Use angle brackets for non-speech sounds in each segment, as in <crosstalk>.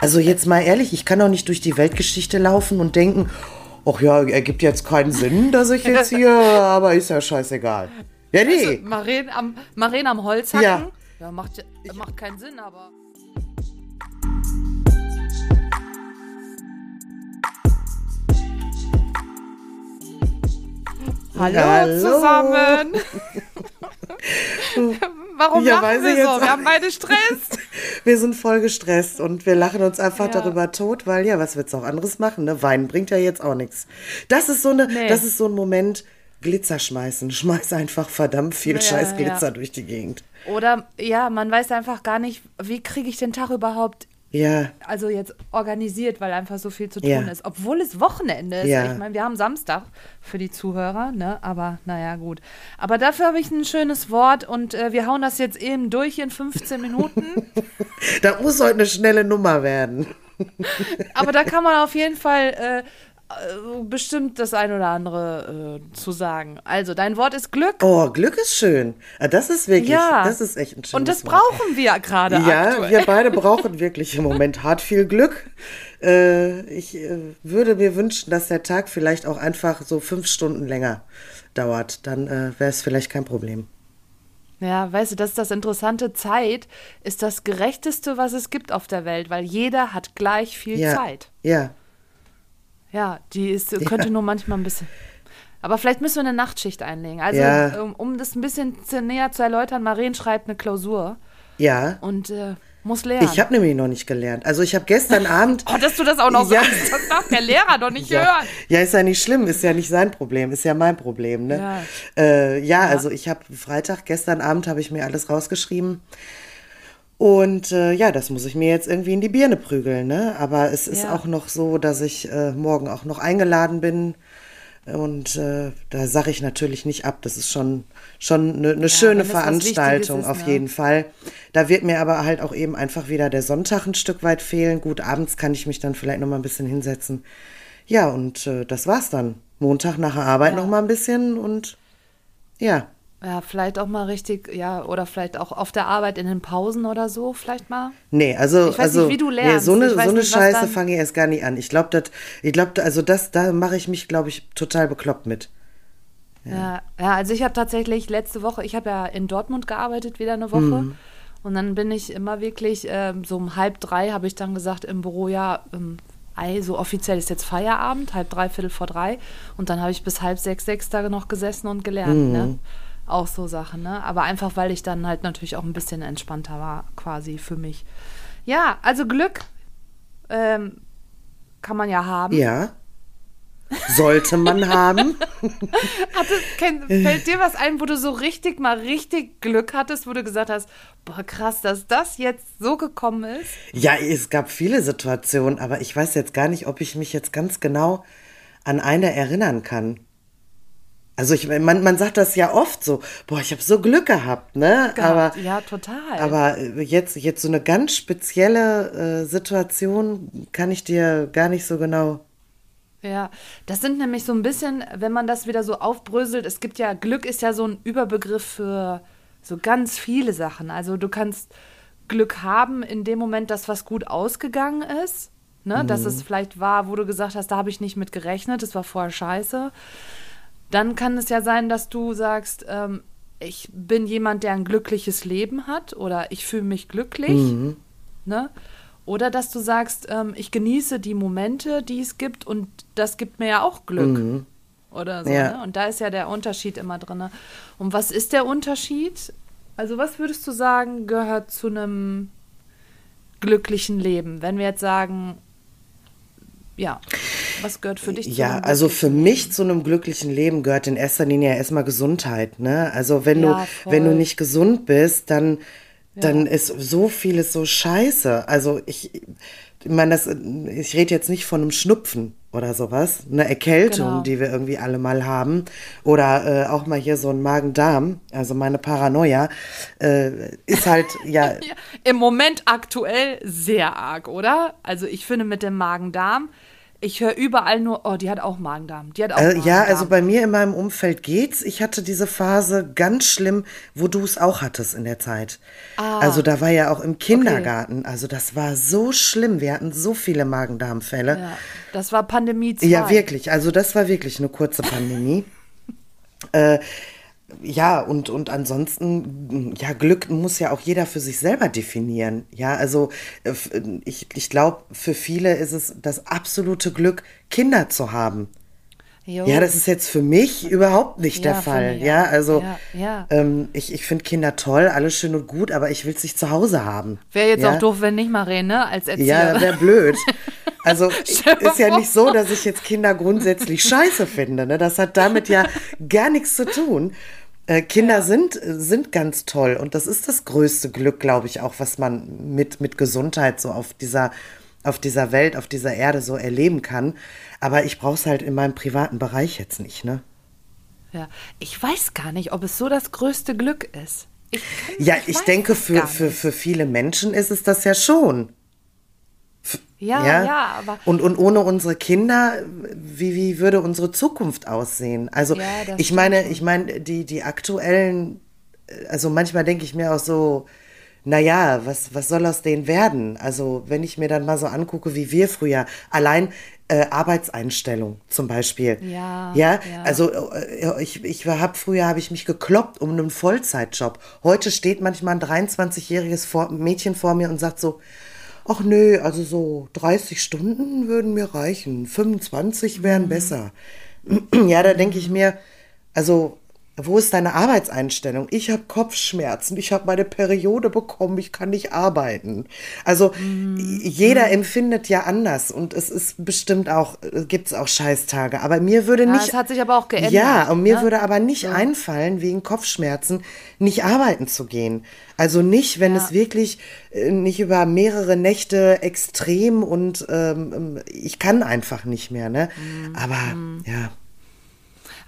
Also jetzt mal ehrlich, ich kann doch nicht durch die Weltgeschichte laufen und denken, ach ja, ergibt jetzt keinen Sinn, dass ich jetzt hier, <laughs> aber ist ja scheißegal. Ja, nee. Also, Maren am, Maren am Holz hacken? Ja. ja macht, macht keinen Sinn, aber. Hallo, Hallo. zusammen. <laughs> <laughs> Warum Ja, lachen wir so? Wir haben beide Stress. Wir sind voll gestresst und wir lachen uns einfach Ja. darüber tot, weil ja, was willst du auch anderes machen? Ne? Weinen bringt ja jetzt auch nichts. Das ist so eine, Nee. das ist so ein Moment, Glitzer schmeißen. Schmeiß einfach verdammt viel Ja, scheiß ja. Glitzer durch die Gegend. Oder ja, man weiß einfach gar nicht, wie kriege ich den Tag überhaupt Ja, also jetzt organisiert, weil einfach so viel zu tun Ja. ist. Obwohl es Wochenende ist. Ja. Ich meine, wir haben Samstag für die Zuhörer, ne? Aber naja, gut. Aber dafür habe ich ein schönes Wort und äh, wir hauen das jetzt eben durch in 15 Minuten. <laughs> da muss heute eine schnelle Nummer werden. Aber da kann man auf jeden Fall äh, äh, bestimmt das ein oder andere äh, zu sagen. Also, dein Wort ist Glück. Oh, Glück ist schön. Ah, Das ist wirklich, Ja. das ist echt ein schönes und das Wort. brauchen wir gerade Ja, aktuell. wir beide brauchen wirklich im Moment hart viel Glück. Äh, ich äh, würde mir wünschen, dass der Tag vielleicht auch einfach so fünf Stunden länger dauert. Dann äh, wäre es vielleicht kein Problem. Ja, weißt du, das ist das Interessante. Zeit ist das Gerechteste, was es gibt auf der Welt, weil jeder hat gleich viel Ja, Zeit. ja. Ja, die ist, könnte nur manchmal ein bisschen. Aber vielleicht müssen wir eine Nachtschicht einlegen. Also, Ja. um, um das ein bisschen näher zu erläutern, Maren schreibt eine Klausur Ja. und äh, muss lernen. Ich habe nämlich noch nicht gelernt. Also ich habe gestern <laughs> Abend. oh, dass du das auch noch Ja. sagst, das darf der Lehrer doch nicht <laughs> Ja. hören. ja, ist ja nicht schlimm, ist ja nicht sein Problem, ist ja mein Problem. Ne? Ja. Äh, ja, also ich habe Freitag, gestern Abend habe ich mir alles rausgeschrieben. Und äh, ja, das muss ich mir jetzt irgendwie in die Birne prügeln. Ne? Aber es ist Ja. auch noch so, dass ich äh, morgen auch noch eingeladen bin. Und äh, da sage ich natürlich nicht ab. Das ist schon, schon eine, eine schöne wenn es was Veranstaltung ist, auf ne? jeden Fall. Da wird mir aber halt auch eben einfach wieder der Sonntag ein Stück weit fehlen. Gut, abends kann ich mich dann vielleicht noch mal ein bisschen hinsetzen. Ja, und äh, das war's dann. Montag nach der Arbeit noch mal ein bisschen und ja. Ja, vielleicht auch mal richtig, ja, oder vielleicht auch auf der Arbeit in den Pausen oder so, vielleicht mal. Nee, also, Ich weiß also nicht, wie du Nee, lernst. so eine, so eine nicht, Scheiße fange ich erst gar nicht an. Ich glaube, das, ich glaube, also das, da mache ich mich, glaube ich, total bekloppt mit. Ja, ja also ich habe tatsächlich letzte Woche, ich habe ja in Dortmund gearbeitet, wieder eine Woche. Mhm. Und dann bin ich immer wirklich, ähm, so um halb drei habe ich dann gesagt im Büro, ja, ähm, ei, so offiziell ist jetzt Feierabend, halb drei, viertel vor drei. Und dann habe ich bis halb sechs, sechs Tage noch gesessen und gelernt, ne? Auch so Sachen, ne? Aber einfach, weil ich dann halt natürlich auch ein bisschen entspannter war, quasi für mich. Ja, also Glück ähm, kann man ja haben. Ja. Sollte man <laughs> haben. Hatte, kenn, fällt dir was ein, wo du so richtig mal richtig Glück hattest, wo du gesagt hast, boah krass, dass das jetzt so gekommen ist? Ja, es gab viele Situationen, aber ich weiß jetzt gar nicht, ob ich mich jetzt ganz genau an eine erinnern kann. Also ich, man, man sagt das ja oft so, boah, ich habe so Glück gehabt, ne? Gehabt. Aber, ja, total. aber jetzt, jetzt so eine ganz spezielle äh, Situation kann ich dir gar nicht so genau. Ja, das sind nämlich so ein bisschen, wenn man das wieder so aufbröselt, es gibt ja, Glück ist ja so ein Überbegriff für so ganz viele Sachen. Also du kannst Glück haben in dem Moment, dass was gut ausgegangen ist, ne? dass es vielleicht war, wo du gesagt hast, da habe ich nicht mit gerechnet, das war vorher scheiße. Dann kann es ja sein, dass du sagst, ähm, ich bin jemand, der ein glückliches Leben hat oder ich fühle mich glücklich. Ne? Oder dass du sagst, ähm, ich genieße die Momente, die es gibt und das gibt mir ja auch Glück. Oder so. Ja. Ne? Und da ist ja der Unterschied immer drin. Und was ist der Unterschied? Also, was würdest du sagen, gehört zu einem glücklichen Leben? Wenn wir jetzt sagen, ja, was gehört für dich zu Ja, also für mich zu einem glücklichen Leben gehört in erster Linie ja erstmal Gesundheit, ne? Also wenn Ja, du, wenn du voll. nicht gesund bist, dann, dann ist so vieles so scheiße. Also ich, ich meine, das, ich rede jetzt nicht von einem Schnupfen oder sowas, eine Erkältung, Genau. die wir irgendwie alle mal haben. Oder äh, auch mal hier so ein Magen-Darm, also meine Paranoia, äh, ist halt, <laughs> ja, Ja, Im Moment aktuell sehr arg, oder? Also ich finde mit dem Magen-Darm, Ich höre überall nur, oh, die hat auch Magen-Darm. Die hat auch Äh, Magen-Darm. ja, also bei mir in meinem Umfeld geht's. Ich hatte diese Phase ganz schlimm, wo du es auch hattest in der Zeit. Ah. Also da war ja auch im Kindergarten. Also das war so schlimm. Wir hatten so viele Magen-Darm-Fälle. Ja, das war Pandemie 2. Ja, wirklich. Also das war wirklich eine kurze Pandemie. <laughs> äh, ja, und, und ansonsten, ja, Glück muss ja auch jeder für sich selber definieren. Ja, also äh, f- ich, ich glaube, für viele ist es das absolute Glück, Kinder zu haben. Jo. Ja, das ist jetzt für mich überhaupt nicht der Ja, für Fall. mich Ja, also Ja, ja. Ähm, ich, ich finde Kinder toll, alles schön und gut, aber ich will es nicht zu Hause haben. Wäre jetzt ja? auch doof, wenn nicht Marene, ne, als Ja, Erzieherin. wäre blöd. <laughs> Also ist ja nicht so, dass ich jetzt Kinder grundsätzlich scheiße finde. Ne? Das hat damit ja gar nichts zu tun. Äh, Kinder sind, sind ganz toll und das ist das größte Glück, glaube ich, auch, was man mit, mit Gesundheit so auf dieser, auf dieser Welt, auf dieser Erde so erleben kann. Aber ich brauche es halt in meinem privaten Bereich jetzt nicht. Ne? Ja. Ich weiß gar nicht, ob es so das größte Glück ist. Ich Ja, ich, denke, für, für, für viele Menschen ist es das ja schon. Ja, ja, aber Und, und ohne unsere Kinder, wie, wie würde unsere Zukunft aussehen? Also Ja, ich meine, ich meine, die, die aktuellen, also manchmal denke ich mir auch so, naja, was, was soll aus denen werden? Also wenn ich mir dann mal so angucke, wie wir früher, allein äh, Arbeitseinstellung zum Beispiel. Ja, Ja, ja. also äh, ich, ich habe früher habe ich mich gekloppt um einen Vollzeitjob. Heute steht manchmal ein 23-jähriges vor, Mädchen vor mir und sagt so, ach nö, also so 30 Stunden würden mir reichen, 25 wären Mhm. besser. <clears throat> Ja, da denke ich mir, also wo ist deine Arbeitseinstellung? Ich habe Kopfschmerzen, ich habe meine Periode bekommen, ich kann nicht arbeiten. Also Mhm. jeder empfindet ja anders und es ist bestimmt auch, gibt es auch Scheißtage. Aber mir würde Ja, nicht. es hat sich aber auch geändert, Ja, und mir ne? würde aber nicht einfallen, wegen Kopfschmerzen nicht arbeiten zu gehen. Also nicht, wenn Ja. es wirklich äh, nicht über mehrere Nächte extrem und ähm, ähm, ich kann einfach nicht mehr, ne? Mhm. Aber ja.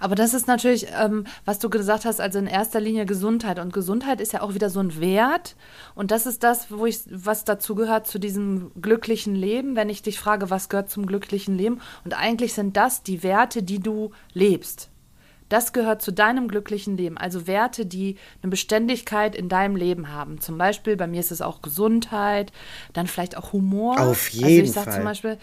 Aber das ist natürlich, ähm, was du gesagt hast, also in erster Linie Gesundheit. Und Gesundheit ist ja auch wieder so ein Wert. Und das ist das, wo ich, was dazu gehört zu diesem glücklichen Leben, wenn ich dich frage, was gehört zum glücklichen Leben. Und eigentlich sind das die Werte, die du lebst. Das gehört zu deinem glücklichen Leben. Also Werte, die eine Beständigkeit in deinem Leben haben. Zum Beispiel, bei mir ist es auch Gesundheit, dann vielleicht auch Humor. Auf Also jeden ich sag Fall. zum Beispiel,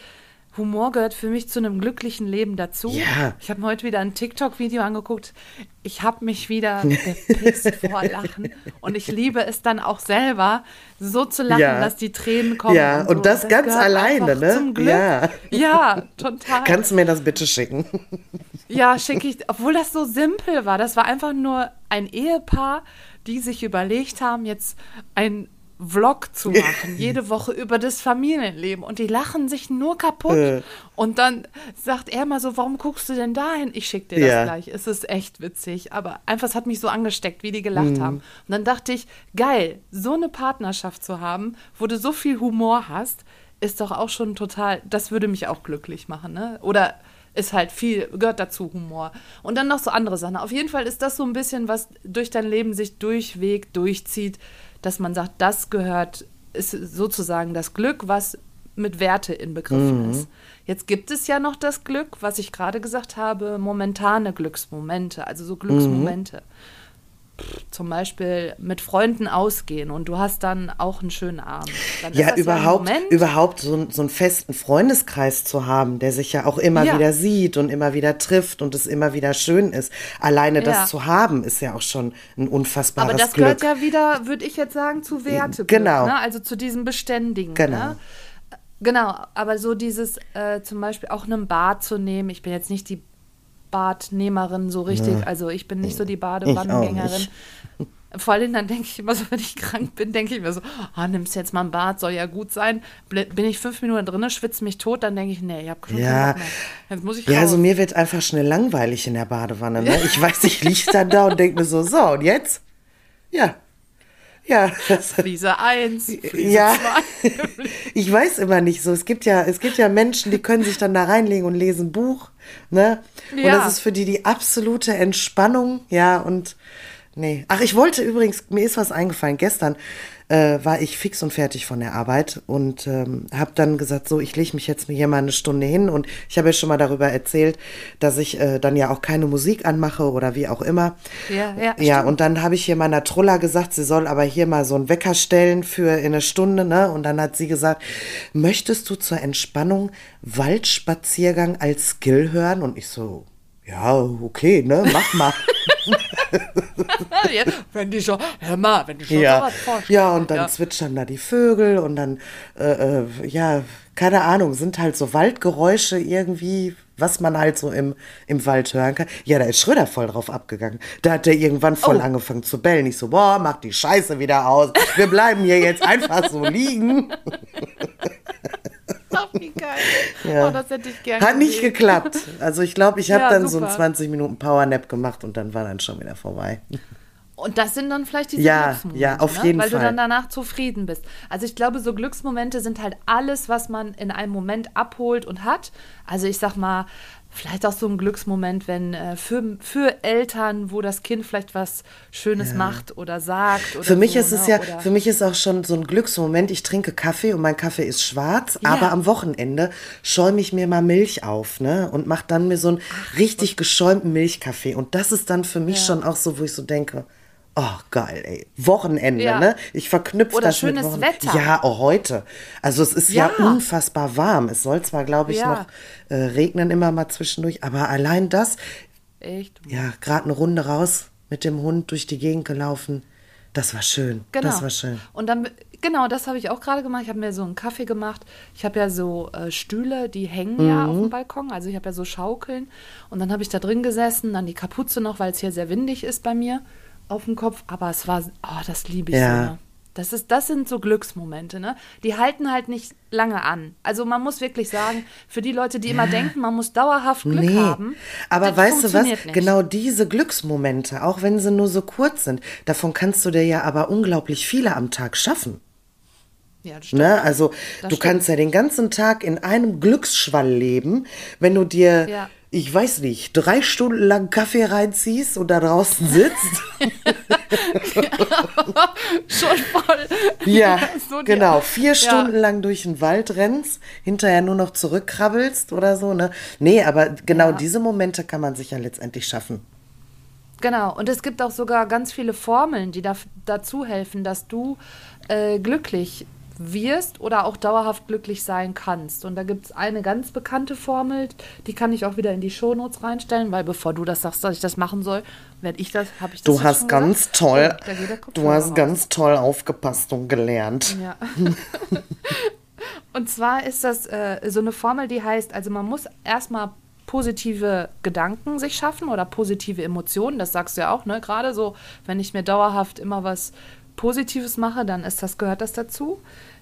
Humor gehört für mich zu einem glücklichen Leben dazu. Ja. Ich habe mir heute wieder ein TikTok-Video angeguckt. Ich habe mich wieder <laughs> gepisst vor Lachen. Und ich liebe es dann auch selber, so zu lachen, Ja. dass die Tränen kommen. Ja, so. und das ganz gehört alleine, ne? Zum Glück. Ja. ja, total. Kannst du mir das bitte schicken? Ja, schicke ich, obwohl das so simpel war. Das war einfach nur ein Ehepaar, die sich überlegt haben, jetzt ein Vlog zu <laughs> machen, jede Woche über das Familienleben. Und die lachen sich nur kaputt. Äh. Und dann sagt er mal so, warum guckst du denn dahin? Ich schicke dir das Ja. gleich. Es ist echt witzig. Aber einfach, es hat mich so angesteckt, wie die gelacht Mhm. haben. Und dann dachte ich, geil, so eine Partnerschaft zu haben, wo du so viel Humor hast, ist doch auch schon total, das würde mich auch glücklich machen, ne? Oder ist halt viel, gehört dazu Humor. Und dann noch so andere Sachen. Auf jeden Fall ist das so ein bisschen, was durch dein Leben sich durchweg, durchzieht, dass man sagt, das gehört, ist sozusagen das Glück, was mit Werte inbegriffen ist. Jetzt gibt es ja noch das Glück, was ich gerade gesagt habe, momentane Glücksmomente, also so Glücksmomente. Zum Beispiel mit Freunden ausgehen und du hast dann auch einen schönen Abend. Ja, überhaupt, Moment. überhaupt so, einen- so einen festen Freundeskreis zu haben, der sich ja auch immer Ja. wieder sieht und immer wieder trifft und es immer wieder schön ist. Alleine Ja. das zu haben, ist ja auch schon ein unfassbares Aber das Glück. gehört ja wieder, würde ich jetzt sagen, zu Werte. Genau. Ne? Also zu diesem Beständigen. Genau. Ne? Genau, aber so dieses äh, zum Beispiel auch einen Bad zu nehmen. Ich bin jetzt nicht die Badnehmerin so richtig. Also ich bin nicht so die Badewannengängerin. Vor allem dann denke ich immer so, <laughs> wenn ich krank bin, denke ich mir so, ah, nimmst jetzt mal ein Bad, soll ja gut sein. Bin ich fünf Minuten drin, schwitze mich tot, dann denke ich, nee, ich habe schon Ja. Jetzt muss ich Ja, raus. also mir wird einfach schnell langweilig in der Badewanne. Ne? Ich weiß, ich liege dann da und denke mir so, so, und jetzt? Ja. Ja, Fliese 1, Fliese Ja. 2. ich weiß immer nicht so. Es gibt ja, es gibt ja Menschen, die können sich dann da reinlegen und lesen Buch, ne? Und Ja. das ist für die die absolute Entspannung, ja, und nee. Ach, ich wollte übrigens, mir ist was eingefallen gestern. Äh, war ich fix und fertig von der Arbeit und ähm, habe dann gesagt, so, ich lege mich jetzt hier mal eine Stunde hin und ich habe ja schon mal darüber erzählt, dass ich äh, dann ja auch keine Musik anmache oder wie auch immer. Ja, ja. Ja, stimmt. und dann habe ich hier meiner Trulla gesagt, sie soll aber hier mal so einen Wecker stellen für in eine Stunde, ne? Und dann hat sie gesagt, möchtest du zur Entspannung Waldspaziergang als Skill hören? Und ich so, ja, okay, ne, mach mal. <laughs> <laughs> ja, wenn die schon, hör mal, wenn die schon ja. sowas vorstellen. ja, und dann zwitschern da die Vögel und dann, äh, äh, ja, keine Ahnung, sind halt so Waldgeräusche irgendwie, was man halt so im, im Wald hören kann. Ja, da ist Schröder voll drauf abgegangen. Da hat der irgendwann voll Oh. angefangen zu bellen. Ich so, boah, mach die Scheiße wieder aus. Wir bleiben hier jetzt einfach so liegen. <laughs> Ach, wie geil. Ja. Oh, das hätte ich gerne Hat nicht gesehen. geklappt. Also ich glaube, ich habe Ja, dann so einen super. 20 Minuten Powernap gemacht und dann war dann schon wieder vorbei. Und das sind dann vielleicht diese Ja, Glücksmomente, ja, auf ne? jeden weil Fall. du dann danach zufrieden bist. Also ich glaube, so Glücksmomente sind halt alles, was man in einem Moment abholt und hat. Also ich sag mal, vielleicht auch so ein Glücksmoment, wenn äh, für, für Eltern, wo das Kind vielleicht was Schönes macht oder sagt. Oder Für mich so, ist es ne? ja, Oder- für mich ist auch schon so ein Glücksmoment. Ich trinke Kaffee und mein Kaffee ist schwarz, Ja. aber am Wochenende schäume ich mir mal Milch auf, ne? Und mache dann mir so einen richtig geschäumten Milchkaffee. Und das ist dann für mich Ja. schon auch so, wo ich so denke, oh geil, ey. Wochenende, Ja. ne? Ich verknüpfe Oder das schönes mit Wochenende. Wetter. Ja, auch heute. Also es ist ja, Ja. unfassbar warm. Es soll zwar, glaube ich, Ja. noch äh, regnen immer mal zwischendurch, aber allein das, Echt? ja, gerade eine Runde raus mit dem Hund durch die Gegend gelaufen. Das war schön. Genau. Das war schön. Und dann, genau, das habe ich auch gerade gemacht. Ich habe mir so einen Kaffee gemacht. Ich habe ja so äh, Stühle, die hängen ja auf Mhm. dem Balkon. Also ich habe ja so Schaukeln. Und dann habe ich da drin gesessen, dann die Kapuze noch, weil es hier sehr windig ist bei mir auf dem Kopf. Aber es war, oh, das liebe ich Ja. so. Ne? Das, ist, das sind so Glücksmomente, ne? Die halten halt nicht lange an. Also man muss wirklich sagen, für die Leute, die immer denken, man muss dauerhaft Glück nee. haben. Aber weißt du was? Nicht. Genau diese Glücksmomente, auch wenn sie nur so kurz sind, davon kannst du dir ja aber unglaublich viele am Tag schaffen. Ja, das stimmt. Ne? Also Das du stimmt. kannst ja den ganzen Tag in einem Glücksschwall leben, wenn du dir, Ja. Ich weiß nicht, drei Stunden lang Kaffee reinziehst und da draußen sitzt. <laughs> Schon voll. Ja, <laughs> so genau. Vier Ja. Stunden lang durch den Wald rennst, hinterher nur noch zurückkrabbelst oder so, ne? Nee, aber genau Ja. diese Momente kann man sich ja letztendlich schaffen. Genau, und es gibt auch sogar ganz viele Formeln, die da, dazu helfen, dass du äh, glücklich wirst oder auch dauerhaft glücklich sein kannst. Und da gibt es eine ganz bekannte Formel, die kann ich auch wieder in die Shownotes reinstellen, weil bevor du das sagst, dass ich das machen soll, werde ich das, habe ich das Du hast ganz gesagt? toll, du hast raus. ganz toll aufgepasst und gelernt. Ja. <laughs> Und zwar ist das äh, so eine Formel, die heißt, also man muss erstmal positive Gedanken sich schaffen oder positive Emotionen. Das sagst du ja auch, ne? Gerade so, wenn ich mir dauerhaft immer was Positives mache, dann ist das, gehört das dazu.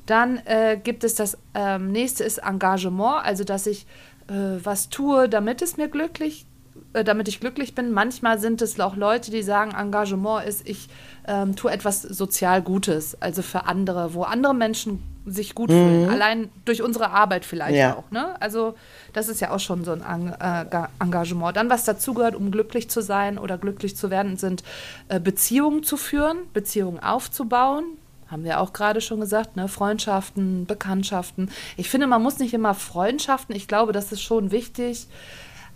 Dann äh, gibt es das ähm, nächste ist Engagement, also dass ich äh, was tue, damit es mir glücklich äh, damit ich glücklich bin. Manchmal sind es auch Leute, die sagen, Engagement ist, ich ähm, tue etwas sozial Gutes, also für andere, wo andere Menschen sich gut fühlen. Allein durch unsere Arbeit vielleicht Ja. auch. Ne? Also das ist ja auch schon so ein Eng Ga- Engagement. Dann, was dazugehört, um glücklich zu sein oder glücklich zu werden, sind äh, Beziehungen zu führen, Beziehungen aufzubauen. Haben wir auch gerade schon gesagt, ne? Freundschaften, Bekanntschaften. Ich finde, man muss nicht immer Freundschaften. Ich glaube, das ist schon wichtig.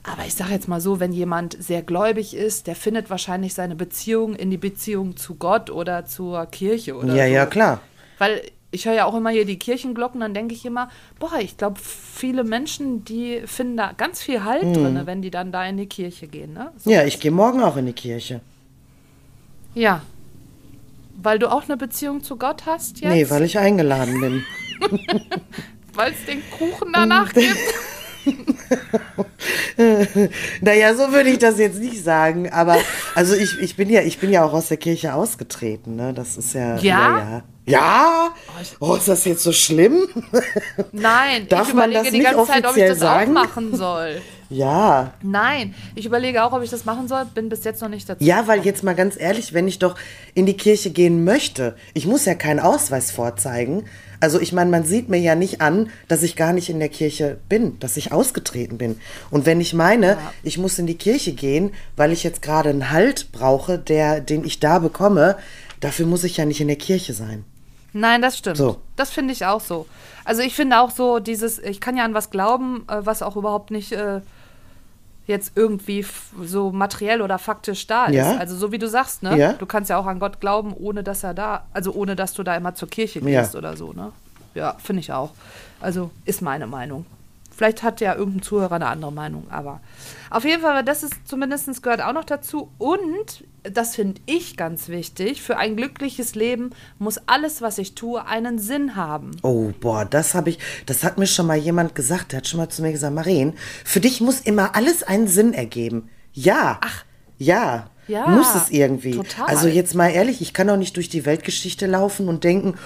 Aber ich sage jetzt mal so, wenn jemand sehr gläubig ist, der findet wahrscheinlich seine Beziehung in die Beziehung zu Gott oder zur Kirche oder Ja, so. ja, klar. Weil ich höre ja auch immer hier die Kirchenglocken, dann denke ich immer, boah, ich glaube, viele Menschen, die finden da ganz viel Halt drin, wenn die dann da in die Kirche gehen. Ne? So. Ja, ich gehe morgen auch in die Kirche. ja. Weil du auch eine Beziehung zu Gott hast jetzt? Nee, weil ich eingeladen bin. <laughs> Weil es den Kuchen danach <laughs> gibt? <laughs> Naja, so würde ich das jetzt nicht sagen, aber also ich, ich bin ja, ich bin ja auch aus der Kirche ausgetreten, ne? Das ist ja. Ja? Ja? Ja. Oh, ist das jetzt so schlimm? Nein, Darf ich man überlege das die ganze Zeit, ob ich das sagen? auch machen soll. <laughs> ja. Nein, ich überlege auch, ob ich das machen soll, bin bis jetzt noch nicht dazu. Ja, weil jetzt mal ganz ehrlich, wenn ich doch in die Kirche gehen möchte, ich muss ja keinen Ausweis vorzeigen. Also ich meine, man sieht mir ja nicht an, dass ich gar nicht in der Kirche bin, dass ich ausgetreten bin. Und wenn ich meine, ich muss in die Kirche gehen, weil ich jetzt gerade einen Halt brauche, der, den ich da bekomme, dafür muss ich ja nicht in der Kirche sein. Nein, das stimmt. So. Das finde ich auch so. Also ich finde auch so dieses, ich kann ja an was glauben, äh, was auch überhaupt nicht äh, jetzt irgendwie so materiell oder faktisch da ist. Ja. Also so wie du sagst, ne? Ja. Du kannst ja auch an Gott glauben, ohne dass er da, also ohne dass du da immer zur Kirche Ja. gehst oder so, ne? Ja, finde ich auch. Also ist meine Meinung. Vielleicht hat ja irgendein Zuhörer eine andere Meinung, aber auf jeden Fall, das ist zumindest gehört auch noch dazu. Und das finde ich ganz wichtig, für ein glückliches Leben muss alles, was ich tue, einen Sinn haben. Oh, boah, das habe ich, das hat mir schon mal jemand gesagt, der hat schon mal zu mir gesagt, Maren, für dich muss immer alles einen Sinn ergeben. Ja. Ach. Ja. Ja, Muss es irgendwie. total. Also jetzt mal ehrlich, ich kann doch nicht durch die Weltgeschichte laufen und denken,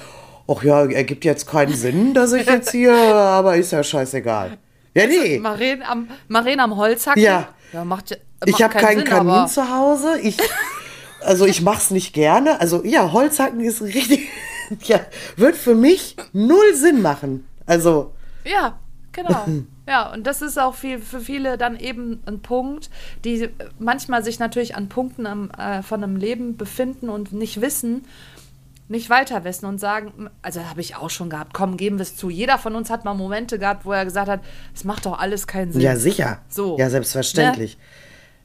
ach ja, ergibt jetzt keinen Sinn, dass ich jetzt hier, aber ist ja scheißegal. Ja, nee. Maren am, Maren am Holzhacken? Ja. ja macht, ja- Ich macht habe keinen Sinn, Kamin aber- zu Hause. Ich, also ich mach's nicht gerne. Also ja, Holzhacken ist richtig, <laughs> ja, wird für mich null Sinn machen. Also Ja, genau. Ja, und das ist auch viel, für viele dann eben ein Punkt, die manchmal sich natürlich an Punkten am, äh, von einem Leben befinden und nicht wissen, nicht weiter wissen und sagen, also habe ich auch schon gehabt, komm, geben wir es zu. Jeder von uns hat mal Momente gehabt, wo er gesagt hat, es macht doch alles keinen Sinn. ja, sicher. So. Ja, selbstverständlich.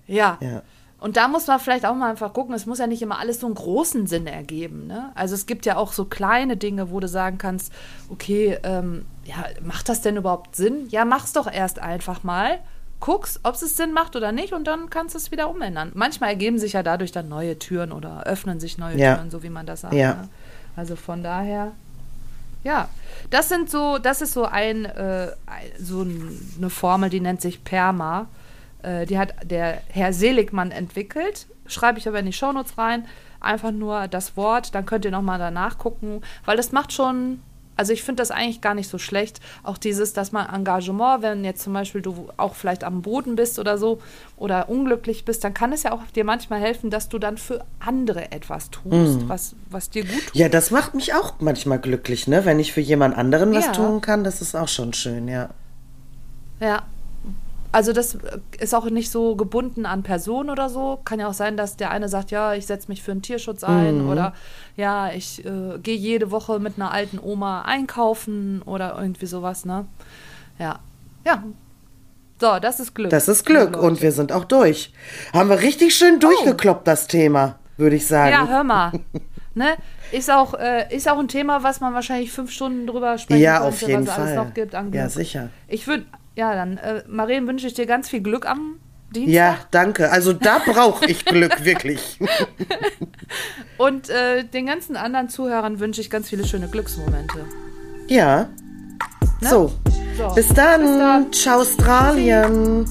Ja. Ja. Und da muss man vielleicht auch mal einfach gucken, es muss ja nicht immer alles so einen großen Sinn ergeben. Ne? Also es gibt ja auch so kleine Dinge, wo du sagen kannst, okay, ähm, ja, macht das denn überhaupt Sinn? Ja, mach's doch erst einfach mal. Guckst, ob es Sinn macht oder nicht und dann kannst du es wieder umändern. Manchmal ergeben sich ja dadurch dann neue Türen oder öffnen sich neue Ja. Türen, so wie man das sagt. Ja. Ne? Also von daher, ja, das sind so, das ist so ein, äh, so ein- eine Formel, die nennt sich PERMA. Äh, die hat der Herr Seligmann entwickelt. Schreibe ich aber in die Shownotes rein. Einfach nur das Wort, dann könnt ihr nochmal danach gucken, weil das macht schon, also ich finde das eigentlich gar nicht so schlecht. Auch dieses, dass man Engagement, wenn jetzt zum Beispiel du auch vielleicht am Boden bist oder so oder unglücklich bist, dann kann es ja auch dir manchmal helfen, dass du dann für andere etwas tust, was, was dir gut tut. Ja, das macht mich auch manchmal glücklich, ne? Wenn ich für jemand anderen was Ja. tun kann, das ist auch schon schön, ja. Ja. Also das ist auch nicht so gebunden an Personen oder so. Kann ja auch sein, dass der eine sagt, ja, ich setze mich für den Tierschutz ein Mhm. oder ja, ich äh, gehe jede Woche mit einer alten Oma einkaufen oder irgendwie sowas, ne? Ja. Ja. So, das ist Glück. Das ist Glück und wir sind auch durch. Haben wir richtig schön durchgekloppt, das Thema, würde ich sagen. Ja, hör mal. <laughs> ne? Ist auch, äh, ist auch ein Thema, was man wahrscheinlich fünf Stunden drüber sprechen Ja, könnte, auf jeden was es alles Fall. noch gibt. An Ja, sicher. Ich würde, ja, dann, äh, Maren, wünsche ich dir ganz viel Glück am Dienstag. Ja, danke. Also da brauche ich Glück, <laughs> wirklich. Und äh, den ganzen anderen Zuhörern wünsche ich ganz viele schöne Glücksmomente. Ja. So. So, Bis dann. bis dann. Ciao, Australien.